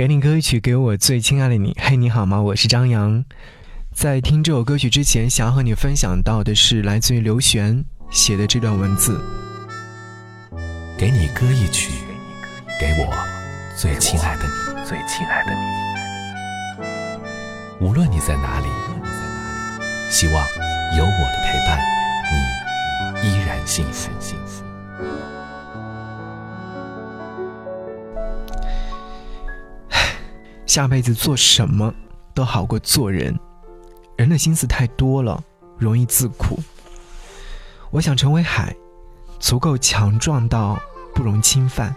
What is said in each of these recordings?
给你歌曲，给我最亲爱的你。嘿，你好吗？我是张扬。在听这首歌曲之前，想要和你分享到的是来自于刘璇写的这段文字。给你歌一曲，给我最亲爱的你，最亲爱的你。无论你在哪里，希望有我的陪伴，你依然幸福。下辈子做什么都好过做人。人的心思太多了，容易自苦。我想成为海，足够强壮到不容侵犯，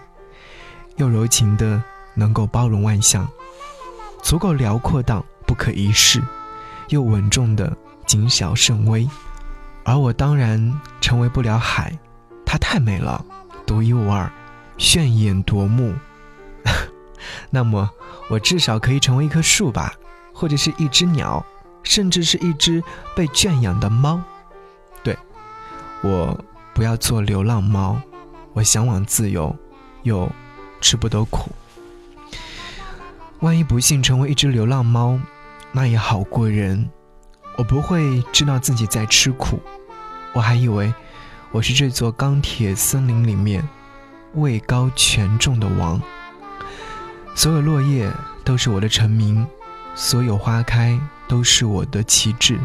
又柔情的能够包容万象；足够辽阔到不可一世，又稳重的谨小慎微。而我当然成为不了海，它太美了，独一无二，炫眼夺目。那么，我至少可以成为一棵树吧，或者是一只鸟。甚至是一只被圈养的猫，对，我不要做流浪猫，我向往自由，又吃不得苦。万一不幸成为一只流浪猫，那也好过人。我不会知道自己在吃苦，我还以为我是这座钢铁森林里面位高权重的王，所有落叶都是我的成名。所有花开都是我的旗帜，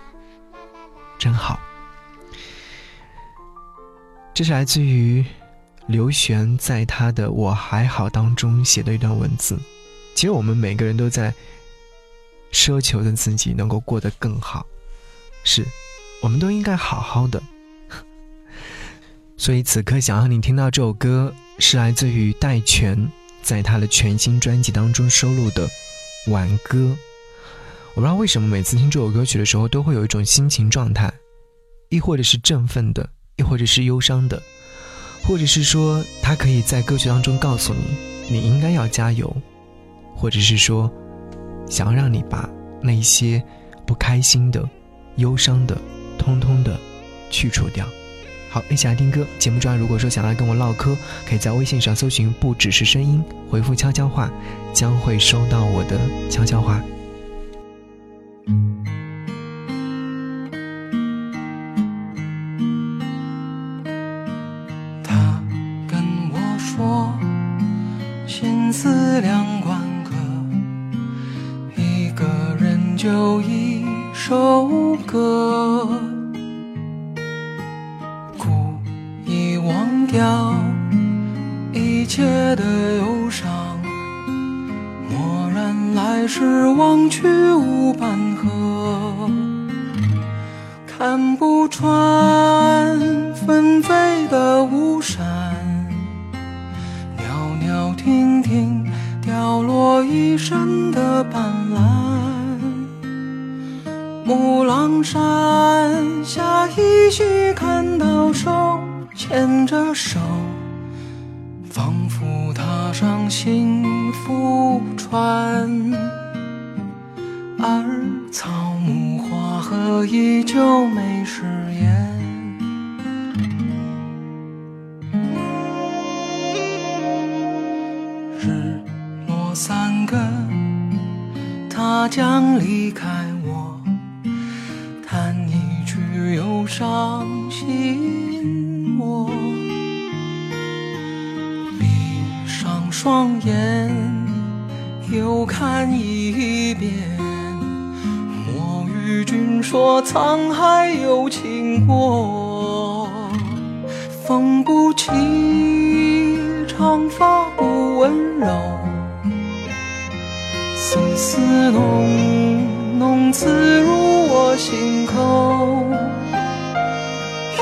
真好。这是来自于刘璇在他的《我还好》当中写的一段文字。其实我们每个人都在奢求着自己能够过得更好，是，我们都应该好好的。所以此刻想要你听到这首歌，是来自于戴荃在他的全新专辑当中收录的。挽歌，我不知道为什么每次听这首歌曲的时候，都会有一种心情状态，亦或者是振奋的，亦或者是忧伤的，或者是说，他可以在歌曲当中告诉你，你应该要加油，或者是说，想要让你把那些不开心的、忧伤的，通通的去除掉。好，一起来听歌。节目中，如果说想来跟我唠嗑，可以在微信上搜寻“不只是声音”，回复“悄悄话”，将会收到我的悄悄话。他跟我说，心思两关，可，一个人就一首歌。掉一切的忧伤，蓦然来时，忘去无半合。看不穿纷飞的雾山，袅袅婷婷掉落一身的斑斓。木狼山下依稀看到手。牵着手，仿佛踏上幸福船，而草木花荷依旧没食言。日落三更，他将离开我，弹一曲忧伤心。双眼，又看一遍。莫与君说沧海有情过，风不起，长发不温柔，丝丝浓浓刺入我心口。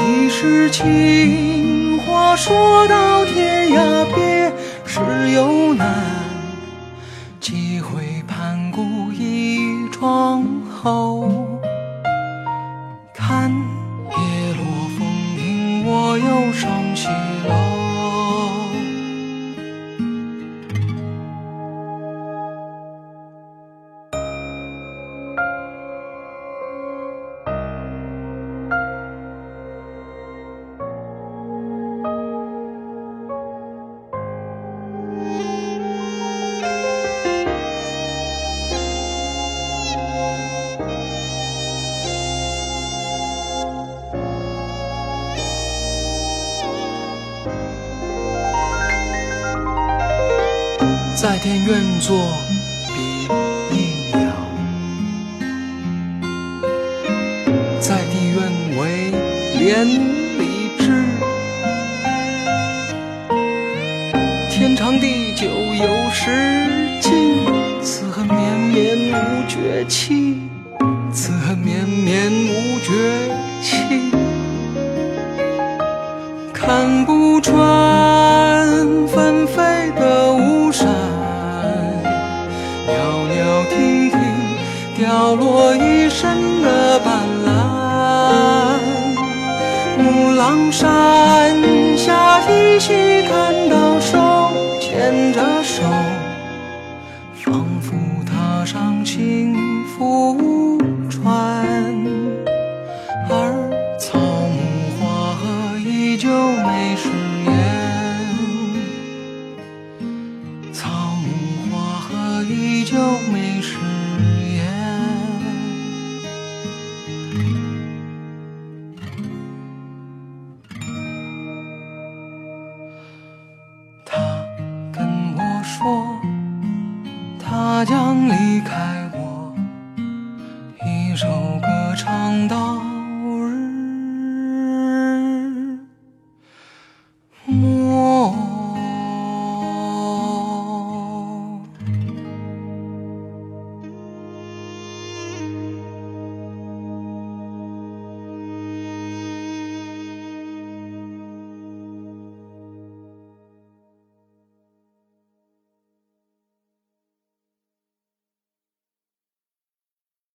一世情话说到天涯，边只有难，几回盘古一窗后，看叶落风停，我又上西楼。在天愿作比翼鸟，在地愿为连理枝。天长地久有时尽，此恨绵绵无绝期，此恨绵绵无绝期。看不穿纷飞飘落一身的斑斓。木狼山下依稀看到手牵着手，仿佛踏上幸福将离开我，一首歌唱到